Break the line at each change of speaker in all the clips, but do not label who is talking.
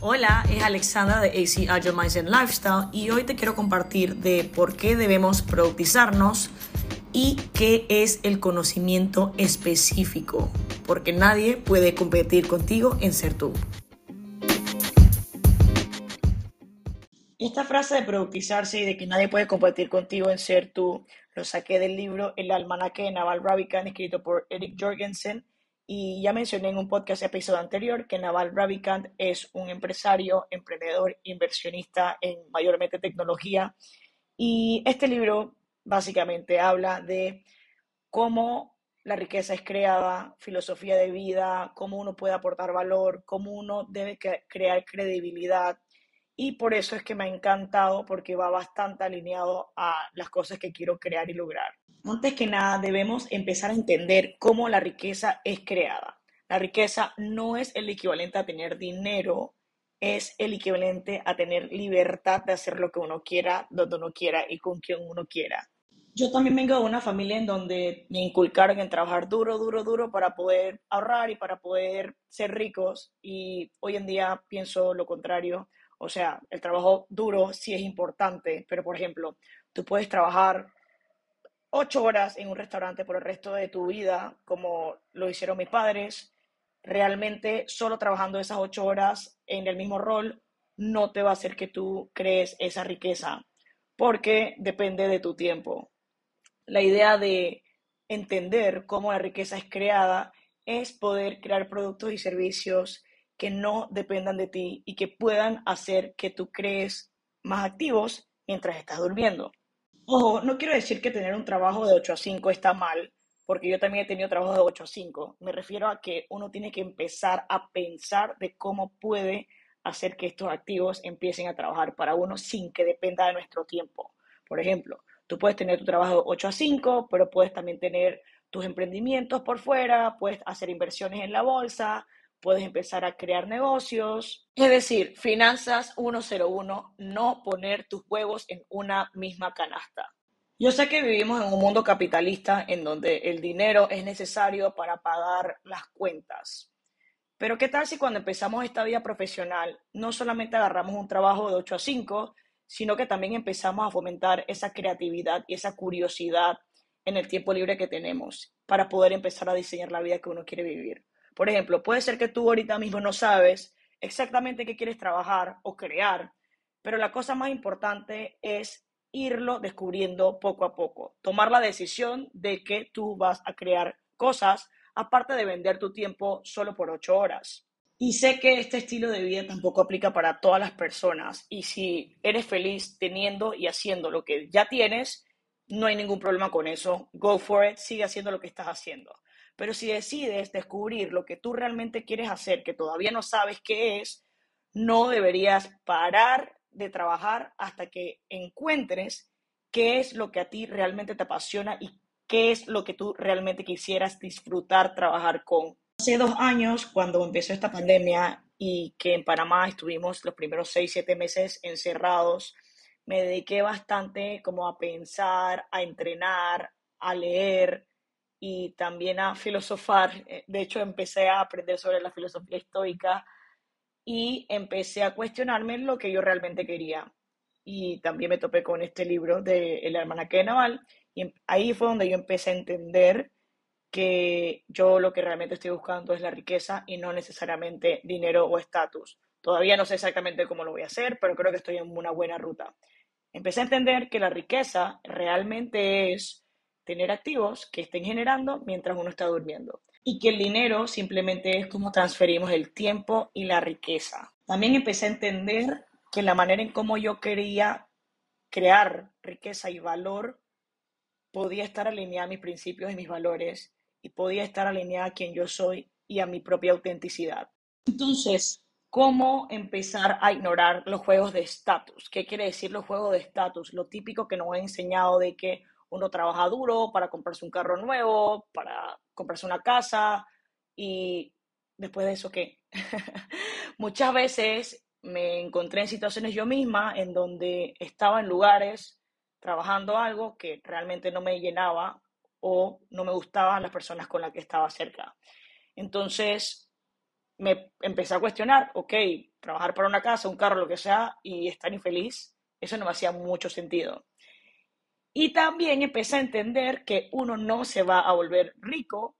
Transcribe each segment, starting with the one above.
Hola, es Alexandra de AC Agile Mindset Lifestyle y hoy te quiero compartir de por qué debemos productizarnos y qué es el conocimiento específico, porque nadie puede competir contigo en ser tú. Esta frase de productizarse y de que nadie puede competir contigo en ser tú, lo saqué del libro El almanaque de Naval Ravikant, escrito por Eric Jorgensen. Y ya mencioné en un podcast episodio anterior que Naval Ravikant es un empresario, emprendedor, inversionista en mayormente tecnología. Y este libro básicamente habla de cómo la riqueza es creada, filosofía de vida, cómo uno puede aportar valor, cómo uno debe crear credibilidad. Y por eso es que me ha encantado porque va bastante alineado a las cosas que quiero crear y lograr. Antes que nada, debemos empezar a entender cómo la riqueza es creada. La riqueza no es el equivalente a tener dinero, es el equivalente a tener libertad de hacer lo que uno quiera, donde uno quiera y con quien uno quiera. Yo también vengo de una familia en donde me inculcaron en trabajar duro, duro, duro para poder ahorrar y para poder ser ricos y hoy en día pienso lo contrario. O sea, el trabajo duro sí es importante, pero por ejemplo, tú puedes trabajar ocho horas en un restaurante por el resto de tu vida, como lo hicieron mis padres, realmente solo trabajando esas ocho horas en el mismo rol no te va a hacer que tú crees esa riqueza, porque depende de tu tiempo. La idea de entender cómo la riqueza es creada es poder crear productos y servicios que no dependan de ti y que puedan hacer que tú crees más activos mientras estás durmiendo. Ojo, no quiero decir que tener un trabajo de 8 a 5 está mal, porque yo también he tenido trabajo de 8 a 5. Me refiero a que uno tiene que empezar a pensar de cómo puede hacer que estos activos empiecen a trabajar para uno sin que dependa de nuestro tiempo. Por ejemplo, tú puedes tener tu trabajo de 8 a 5, pero puedes también tener tus emprendimientos por fuera, puedes hacer inversiones en la bolsa, puedes empezar a crear negocios. Es decir, finanzas 101, no poner tus huevos en una misma canasta. Yo sé que vivimos en un mundo capitalista en donde el dinero es necesario para pagar las cuentas. Pero ¿qué tal si cuando empezamos esta vida profesional no solamente agarramos un trabajo de 8 a 5, sino que también empezamos a fomentar esa creatividad y esa curiosidad en el tiempo libre que tenemos para poder empezar a diseñar la vida que uno quiere vivir? Por ejemplo, puede ser que tú ahorita mismo no sabes exactamente qué quieres trabajar o crear, pero la cosa más importante es irlo descubriendo poco a poco, tomar la decisión de que tú vas a crear cosas aparte de vender tu tiempo solo por ocho horas. Y sé que este estilo de vida tampoco aplica para todas las personas y si eres feliz teniendo y haciendo lo que ya tienes, no hay ningún problema con eso. Go for it, sigue haciendo lo que estás haciendo. Pero si decides descubrir lo que tú realmente quieres hacer, que todavía no sabes qué es, no deberías parar de trabajar hasta que encuentres qué es lo que a ti realmente te apasiona y qué es lo que tú realmente quisieras disfrutar trabajar con. Hace dos años, cuando empezó esta pandemia y que en Panamá estuvimos los primeros seis, siete meses encerrados, me dediqué bastante como a pensar, a entrenar, a leer, y también a filosofar. Eh, de hecho, empecé a aprender sobre la filosofía estoica y empecé a cuestionarme lo que yo realmente quería. Y también me topé con este libro de El Almanaque de Naval y em, ahí fue donde yo empecé a entender que yo lo que realmente estoy buscando es la riqueza y no necesariamente dinero o estatus. Todavía no sé exactamente cómo lo voy a hacer, pero creo que estoy en una buena ruta. Empecé a entender que la riqueza realmente es tener activos que estén generando mientras uno está durmiendo. Y que el dinero simplemente es como transferimos el tiempo y la riqueza. También empecé a entender que la manera en cómo yo quería crear riqueza y valor podía estar alineada a mis principios y mis valores y podía estar alineada a quien yo soy y a mi propia autenticidad. Entonces, ¿cómo empezar a ignorar los juegos de estatus? ¿Qué quiere decir los juegos de estatus? Lo típico que nos ha enseñado de que uno trabaja duro para comprarse un carro nuevo, para comprarse una casa y después de eso, ¿qué? Muchas veces me encontré en situaciones yo misma en donde estaba en lugares trabajando algo que realmente no me llenaba o no me gustaban las personas con las que estaba cerca. Entonces, me empecé a cuestionar, ok, trabajar para una casa, un carro, lo que sea, y estar infeliz, eso no me hacía mucho sentido. Y también empecé a entender que uno no se va a volver rico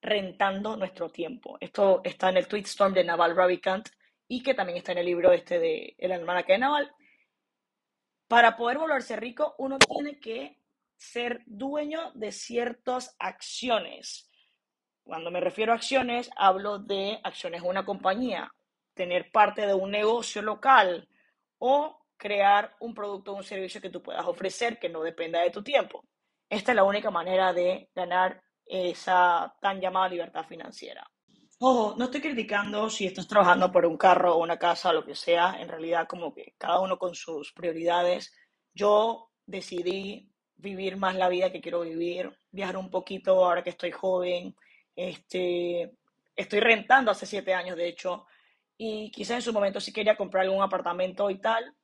rentando nuestro tiempo. Esto está en el tweet storm de Naval Ravikant y que también está en el libro este de El almanaque de Naval. Para poder volverse rico, uno tiene que ser dueño de ciertas acciones. Cuando me refiero a acciones, hablo de acciones de una compañía, tener parte de un negocio local o crear un producto o un servicio que tú puedas ofrecer que no dependa de tu tiempo. Esta es la única manera de ganar esa tan llamada libertad financiera. Ojo, no estoy criticando si estás trabajando por un carro o una casa o lo que sea, en realidad como que cada uno con sus prioridades. Yo decidí vivir más la vida que quiero vivir, viajar un poquito ahora que estoy joven, este, estoy rentando hace siete años de hecho, y quizás en su momento sí quería comprar algún apartamento y tal,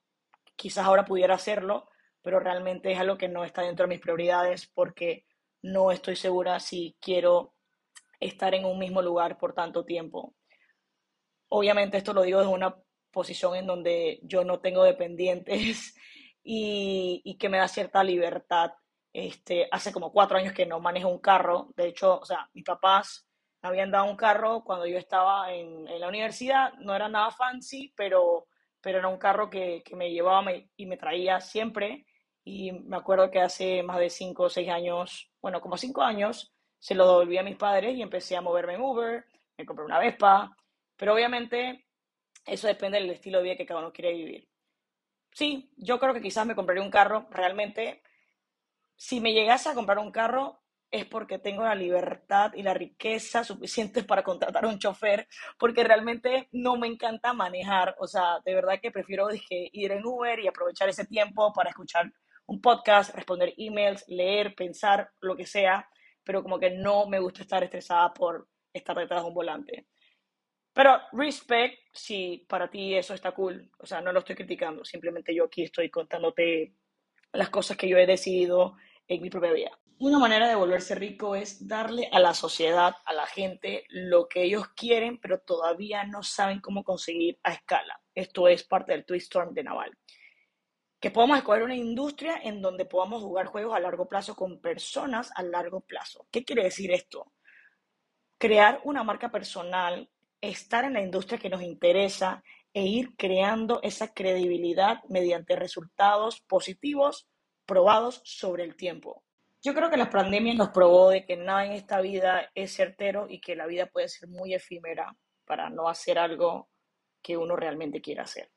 quizás ahora pudiera hacerlo, pero realmente es algo que no está dentro de mis prioridades porque no estoy segura si quiero estar en un mismo lugar por tanto tiempo. Obviamente esto lo digo desde una posición en donde yo no tengo dependientes y, que me da cierta libertad. Este, hace como cuatro años que no manejo un carro. De hecho, o sea, mis papás me habían dado un carro cuando yo estaba en, en la universidad. No era nada fancy, pero pero era un carro que, que me llevaba y me traía siempre. Y me acuerdo que hace más de cinco o seis años, bueno, como cinco años, se lo devolví a mis padres y empecé a moverme en Uber, me compré una Vespa, pero obviamente eso depende del estilo de vida que cada uno quiere vivir. Sí, yo creo que quizás me compraría un carro, realmente, si me llegase a comprar un carro, es porque tengo la libertad y la riqueza suficientes para contratar un chofer, porque realmente no me encanta manejar. O sea, de verdad que prefiero dije, ir en Uber y aprovechar ese tiempo para escuchar un podcast, responder emails, leer, pensar, lo que sea, pero como que no me gusta estar estresada por estar detrás de un volante. Pero respect si para ti eso está cool. O sea, no lo estoy criticando, simplemente yo aquí estoy contándote las cosas que yo he decidido en mi propia vida. Una manera de volverse rico es darle a la sociedad, a la gente, lo que ellos quieren, pero todavía no saben cómo conseguir a escala. Esto es parte del twist storm de Naval. Que podamos escoger una industria en donde podamos jugar juegos a largo plazo con personas a largo plazo. ¿Qué quiere decir esto? Crear una marca personal, estar en la industria que nos interesa e ir creando esa credibilidad mediante resultados positivos probados sobre el tiempo. Yo creo que la pandemia nos probó de que nada en esta vida es certero y que la vida puede ser muy efímera para no hacer algo que uno realmente quiera hacer.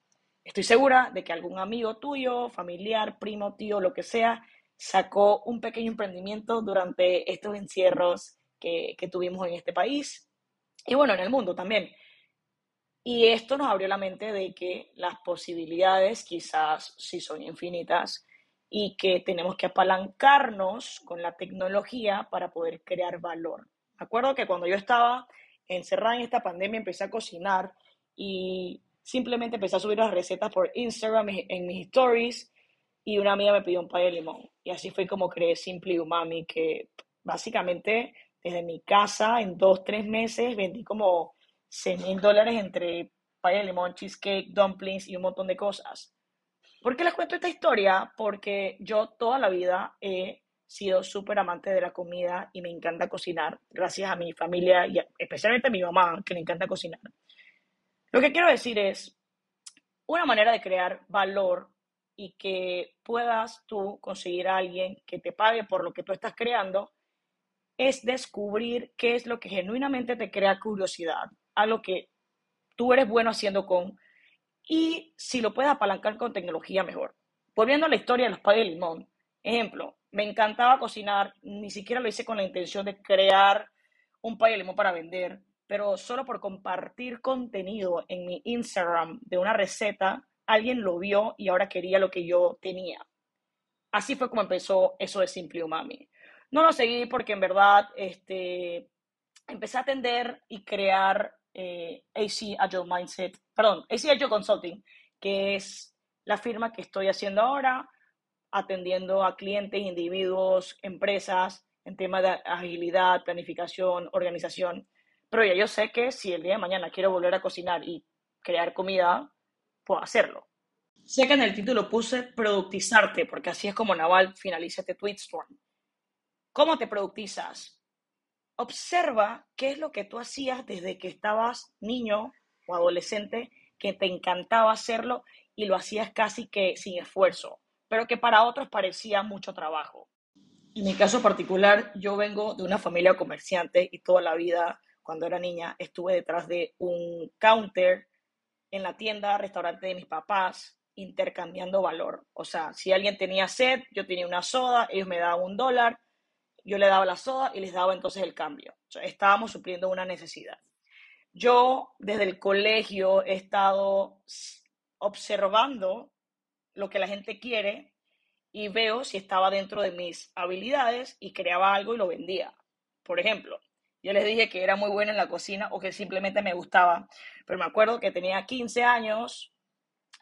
Estoy segura de que algún amigo tuyo, familiar, primo, tío, lo que sea, sacó un pequeño emprendimiento durante estos encierros que, tuvimos en este país y bueno, en el mundo también. Y esto nos abrió la mente de que las posibilidades quizás sí son infinitas y que tenemos que apalancarnos con la tecnología para poder crear valor. Me acuerdo que cuando yo estaba encerrada en esta pandemia empecé a cocinar y simplemente empecé a subir las recetas por Instagram en mis stories y una amiga me pidió un pay de limón. Y así fue como creé Simple Umami, que básicamente desde mi casa en dos, tres meses vendí como 100 mil dólares entre pay de limón, cheesecake, dumplings y un montón de cosas. ¿Por qué les cuento esta historia? Porque yo toda la vida he sido súper amante de la comida y me encanta cocinar, gracias a mi familia y especialmente a mi mamá, que le encanta cocinar. Lo que quiero decir es, una manera de crear valor y que puedas tú conseguir a alguien que te pague por lo que tú estás creando, es descubrir qué es lo que genuinamente te crea curiosidad, algo que tú eres bueno haciendo con y si lo puedes apalancar con tecnología, mejor. Volviendo a la historia de los pay de limón, ejemplo, me encantaba cocinar, ni siquiera lo hice con la intención de crear un pay de limón para vender, pero solo por compartir contenido en mi Instagram de una receta, alguien lo vio y ahora quería lo que yo tenía. Así fue como empezó eso de Simple Umami. No lo seguí porque en verdad este, empecé a atender y crear eh, AC Agile Mindset, perdón, AC Agile Consulting, que es la firma que estoy haciendo ahora, atendiendo a clientes, individuos, empresas en temas de agilidad, planificación, organización. pero ya yo sé que si el día de mañana quiero volver a cocinar y crear comida, puedo hacerlo. Sé que en el título puse productizarte, porque así es como Naval finaliza este tweetstorm. ¿Cómo te productizas? Observa qué es lo que tú hacías desde que estabas niño o adolescente, que te encantaba hacerlo y lo hacías casi que sin esfuerzo, pero que para otros parecía mucho trabajo. En mi caso particular, yo vengo de una familia comerciante y toda la vida, cuando era niña, estuve detrás de un counter en la tienda, restaurante de mis papás, intercambiando valor. O sea, si alguien tenía sed, yo tenía una soda, ellos me daban un dólar, yo le daba la soda y les daba entonces el cambio. Estábamos supliendo una necesidad. Yo desde el colegio he estado observando lo que la gente quiere y veo si estaba dentro de mis habilidades y creaba algo y lo vendía. Por ejemplo, yo les dije que era muy buena en la cocina o que simplemente me gustaba, pero me acuerdo que tenía 15 años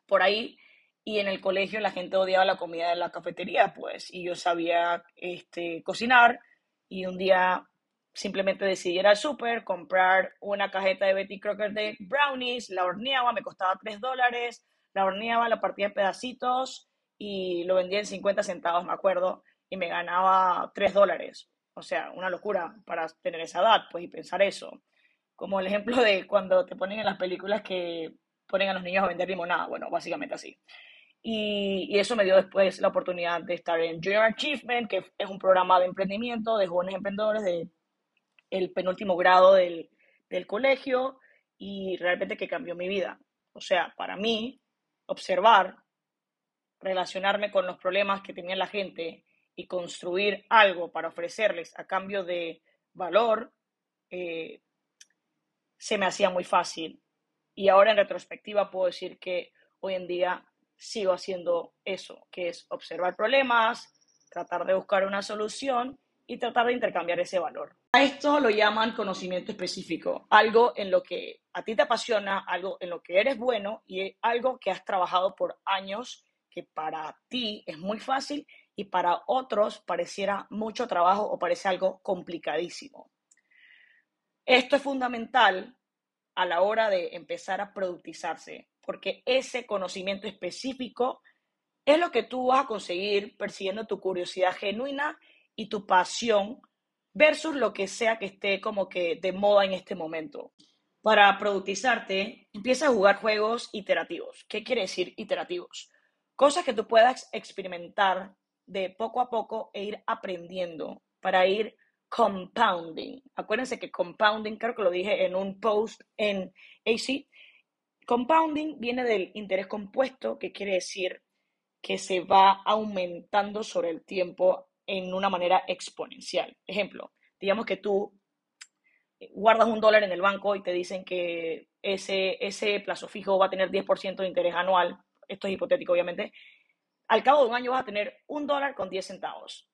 por ahí y en el colegio la gente odiaba la comida de la cafetería, pues, y yo sabía este, cocinar y un día simplemente decidí ir al súper, comprar una cajeta de Betty Crocker de brownies, la horneaba, me costaba 3 dólares, la horneaba, la partía en pedacitos y lo vendía en 50 centavos, me acuerdo, y me ganaba 3 dólares. O sea, una locura para tener esa edad, pues, y pensar eso. Como el ejemplo de cuando te ponen en las películas que ponen a los niños a vender limonada, bueno, básicamente así. Y, y, eso me dio después la oportunidad de estar en Junior Achievement, que es un programa de emprendimiento de jóvenes emprendedores de el penúltimo grado del, del colegio y realmente que cambió mi vida. O sea, para mí, observar, relacionarme con los problemas que tenía la gente y construir algo para ofrecerles a cambio de valor, eh, se me hacía muy fácil. Y ahora en retrospectiva puedo decir que hoy en día sigo haciendo eso, que es observar problemas, tratar de buscar una solución y tratar de intercambiar ese valor. A esto lo llaman conocimiento específico, algo en lo que a ti te apasiona, algo en lo que eres bueno y algo que has trabajado por años que para ti es muy fácil y para otros pareciera mucho trabajo o parece algo complicadísimo. Esto es fundamental a la hora de empezar a productizarse, porque ese conocimiento específico es lo que tú vas a conseguir persiguiendo tu curiosidad genuina y tu pasión versus lo que sea que esté como que de moda en este momento. Para productizarte, empieza a jugar juegos iterativos. ¿Qué quiere decir iterativos? Cosas que tú puedas experimentar de poco a poco e ir aprendiendo para ir compounding. Acuérdense que compounding, creo que lo dije en un post en AC. Compounding viene del interés compuesto, que quiere decir que se va aumentando sobre el tiempo en una manera exponencial. Ejemplo, digamos que tú guardas un dólar en el banco y te dicen que ese, ese plazo fijo va a tener 10% de interés anual. Esto es hipotético, obviamente al cabo de un año vas a tener un dólar con 10 centavos.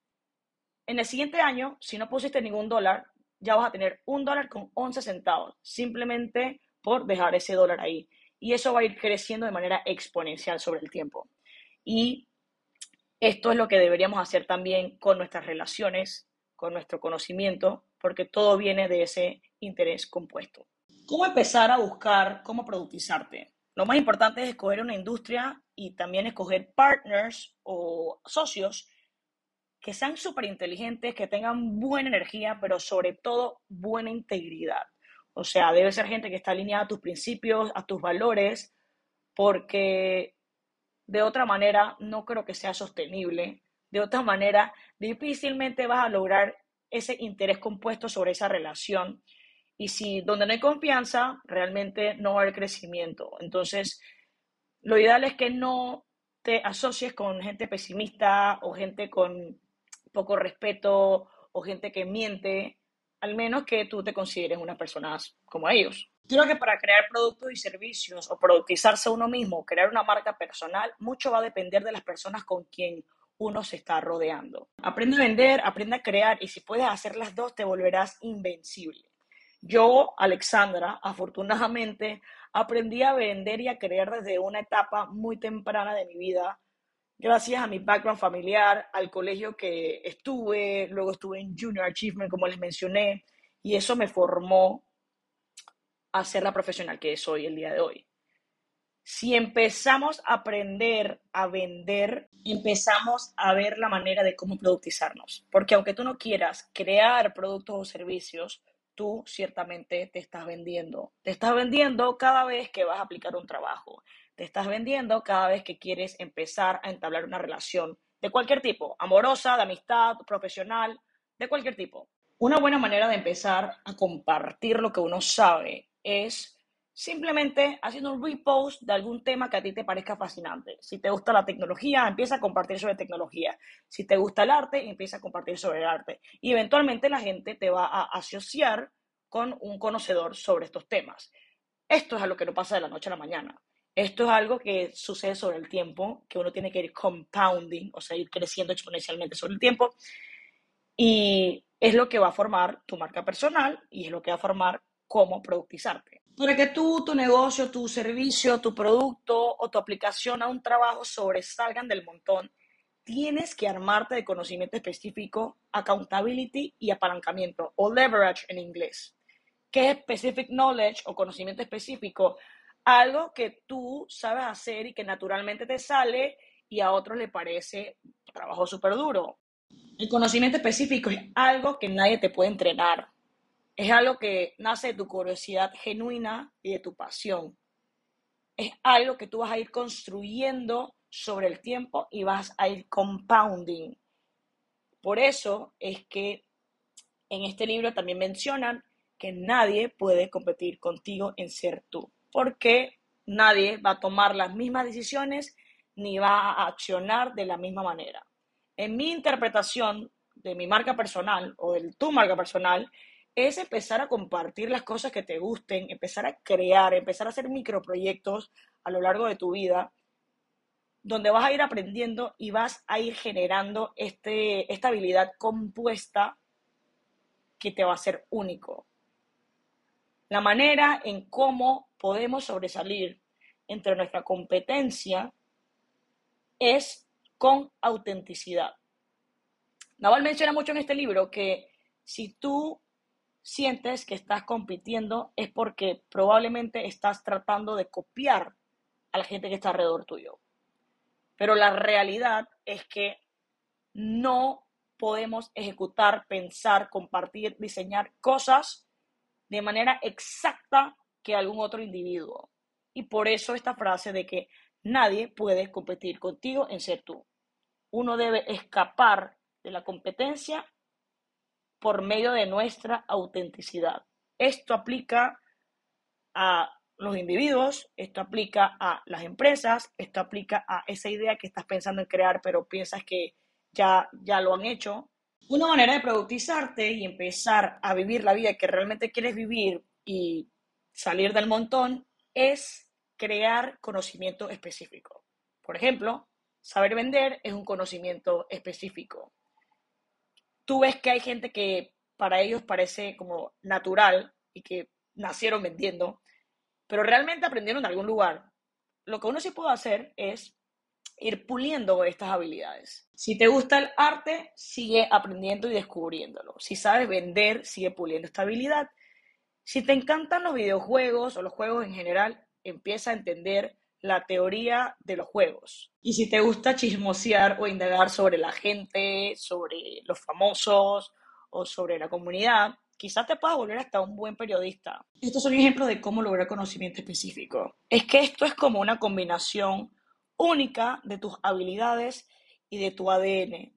En el siguiente año, si no pusiste ningún dólar, ya vas a tener un dólar con 11 centavos, simplemente por dejar ese dólar ahí. Y eso va a ir creciendo de manera exponencial sobre el tiempo. Y esto es lo que deberíamos hacer también con nuestras relaciones, con nuestro conocimiento, porque todo viene de ese interés compuesto. ¿Cómo empezar a buscar cómo productizarte? Lo más importante es escoger una industria y también escoger partners o socios que sean súper inteligentes, que tengan buena energía, pero sobre todo buena integridad. O sea, debe ser gente que está alineada a tus principios, a tus valores, porque de otra manera no creo que sea sostenible. De otra manera, difícilmente vas a lograr ese interés compuesto sobre esa relación y si donde no hay confianza, realmente no va a haber crecimiento. Entonces, lo ideal es que no te asocies con gente pesimista o gente con poco respeto o gente que miente, al menos que tú te consideres una persona como ellos. Creo que para crear productos y servicios o productizarse uno mismo, crear una marca personal, mucho va a depender de las personas con quien uno se está rodeando. Aprende a vender, aprende a crear y si puedes hacer las dos te volverás invencible. Yo, Alexandra, afortunadamente, aprendí a vender y a creer desde una etapa muy temprana de mi vida, gracias a mi background familiar, al colegio que estuve, luego estuve en Junior Achievement, como les mencioné, y eso me formó a ser la profesional que soy el día de hoy. Si empezamos a aprender a vender, empezamos a ver la manera de cómo productizarnos. Porque aunque tú no quieras crear productos o servicios, tú ciertamente te estás vendiendo. Te estás vendiendo cada vez que vas a aplicar un trabajo. Te estás vendiendo cada vez que quieres empezar a entablar una relación de cualquier tipo, amorosa, de amistad, profesional, de cualquier tipo. Una buena manera de empezar a compartir lo que uno sabe es simplemente haciendo un repost de algún tema que a ti te parezca fascinante. Si te gusta la tecnología, empieza a compartir sobre tecnología. Si te gusta el arte, empieza a compartir sobre el arte. Y eventualmente la gente te va a asociar con un conocedor sobre estos temas. Esto es algo que no pasa de la noche a la mañana. Esto es algo que sucede sobre el tiempo, que uno tiene que ir compounding, o sea, ir creciendo exponencialmente sobre el tiempo. Y es lo que va a formar tu marca personal y es lo que va a formar cómo productizarte. Para que tú, tu negocio, tu servicio, tu producto o tu aplicación a un trabajo sobresalgan del montón, tienes que armarte de conocimiento específico, accountability y apalancamiento, o leverage en inglés. ¿Qué es specific knowledge o conocimiento específico? Algo que tú sabes hacer y que naturalmente te sale y a otros le parece trabajo súper duro. El conocimiento específico es algo que nadie te puede entrenar. Es algo que nace de tu curiosidad genuina y de tu pasión. Es algo que tú vas a ir construyendo sobre el tiempo y vas a ir compounding. Por eso es que en este libro también mencionan que nadie puede competir contigo en ser tú, porque nadie va a tomar las mismas decisiones ni va a accionar de la misma manera. En mi interpretación de mi marca personal o de tu marca personal, es empezar a compartir las cosas que te gusten, empezar a crear, empezar a hacer microproyectos a lo largo de tu vida, donde vas a ir aprendiendo y vas a ir generando este, esta habilidad compuesta que te va a ser único. La manera en cómo podemos sobresalir entre nuestra competencia es con autenticidad. Naval menciona mucho en este libro que si tú sientes que estás compitiendo es porque probablemente estás tratando de copiar a la gente que está alrededor tuyo. Pero la realidad es que no podemos ejecutar, pensar, compartir, diseñar cosas de manera exacta que algún otro individuo. Y por eso esta frase de que nadie puede competir contigo en ser tú. Uno debe escapar de la competencia por medio de nuestra autenticidad. Esto aplica a los individuos, esto aplica a las empresas, esto aplica a esa idea que estás pensando en crear, pero piensas que ya, ya lo han hecho. Una manera de productizarte y empezar a vivir la vida que realmente quieres vivir y salir del montón es crear conocimiento específico. Por ejemplo, saber vender es un conocimiento específico tú ves que hay gente que para ellos parece como natural y que nacieron vendiendo, pero realmente aprendieron de algún lugar. Lo que uno sí puede hacer es ir puliendo estas habilidades. Si te gusta el arte, sigue aprendiendo y descubriéndolo. Si sabes vender, sigue puliendo esta habilidad. Si te encantan los videojuegos o los juegos en general, empieza a entender la teoría de los juegos. Y si te gusta chismosear o indagar sobre la gente, sobre los famosos o sobre la comunidad, quizás te puedas volver hasta un buen periodista. Estos son ejemplos de cómo lograr conocimiento específico. Es que esto es como una combinación única de tus habilidades y de tu ADN.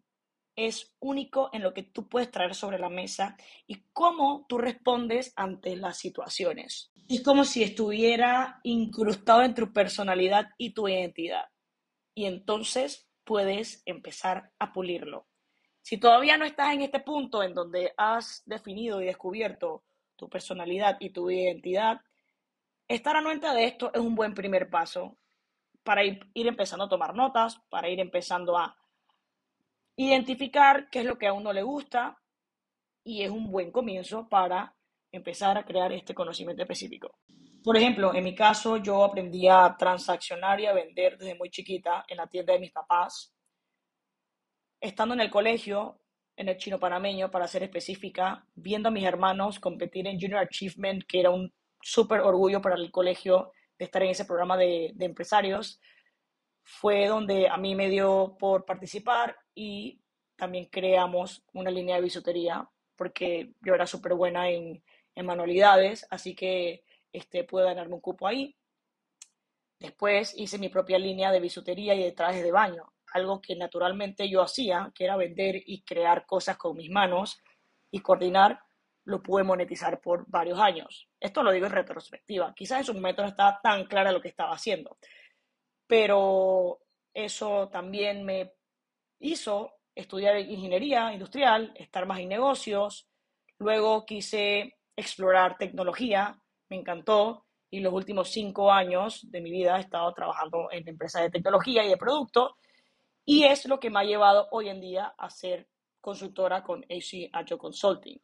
Es único en lo que tú puedes traer sobre la mesa y cómo tú respondes ante las situaciones es como si estuviera incrustado en tu personalidad y tu identidad. Y entonces puedes empezar a pulirlo. Si todavía no estás en este punto en donde has definido y descubierto tu personalidad y tu identidad, estar anuente de esto es un buen primer paso para ir, empezando a tomar notas, para ir empezando a identificar qué es lo que a uno le gusta y es un buen comienzo para empezar a crear este conocimiento específico. Por ejemplo, en mi caso, yo aprendí a transaccionar y a vender desde muy chiquita en la tienda de mis papás. Estando en el colegio, en el chino panameño, para ser específica, viendo a mis hermanos competir en Junior Achievement, que era un súper orgullo para el colegio estar en ese programa de, de empresarios. Fue donde a mí me dio por participar y también creamos una línea de bisutería porque yo era súper buena en, en, manualidades, así que este, pude ganarme un cupo ahí. Después hice mi propia línea de bisutería y de trajes de baño, algo que naturalmente yo hacía, que era vender y crear cosas con mis manos y coordinar, lo pude monetizar por varios años. Esto lo digo en retrospectiva. Quizás en su momento no estaba tan clara lo que estaba haciendo, pero eso también me hizo estudiar ingeniería industrial, estar más en negocios. Luego quise explorar tecnología, me encantó y los últimos cinco años de mi vida he estado trabajando en empresas de tecnología y de producto y es lo que me ha llevado hoy en día a ser consultora con AC Agile Consulting.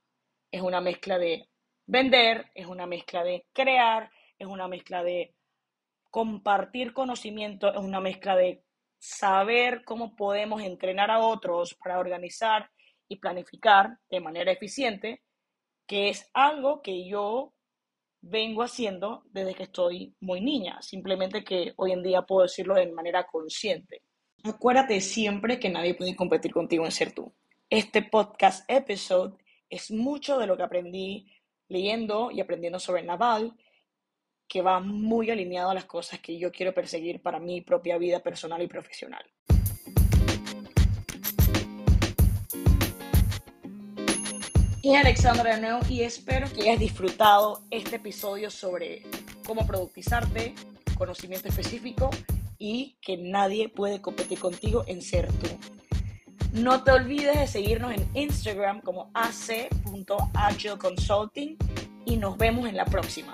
Es una mezcla de vender, es una mezcla de crear, es una mezcla de compartir conocimiento, es una mezcla de saber cómo podemos entrenar a otros para organizar y planificar de manera eficiente, que es algo que yo vengo haciendo desde que estoy muy niña, simplemente que hoy en día puedo decirlo de manera consciente. Acuérdate siempre que nadie puede competir contigo en ser tú. Este podcast episode es mucho de lo que aprendí leyendo y aprendiendo sobre Naval, que va muy alineado a las cosas que yo quiero perseguir para mi propia vida personal y profesional. Y Alexandra nuevo y espero que hayas disfrutado este episodio sobre cómo productizarte, conocimiento específico y que nadie puede competir contigo en ser tú. No te olvides de seguirnos en Instagram como ac.agileconsulting y nos vemos en la próxima.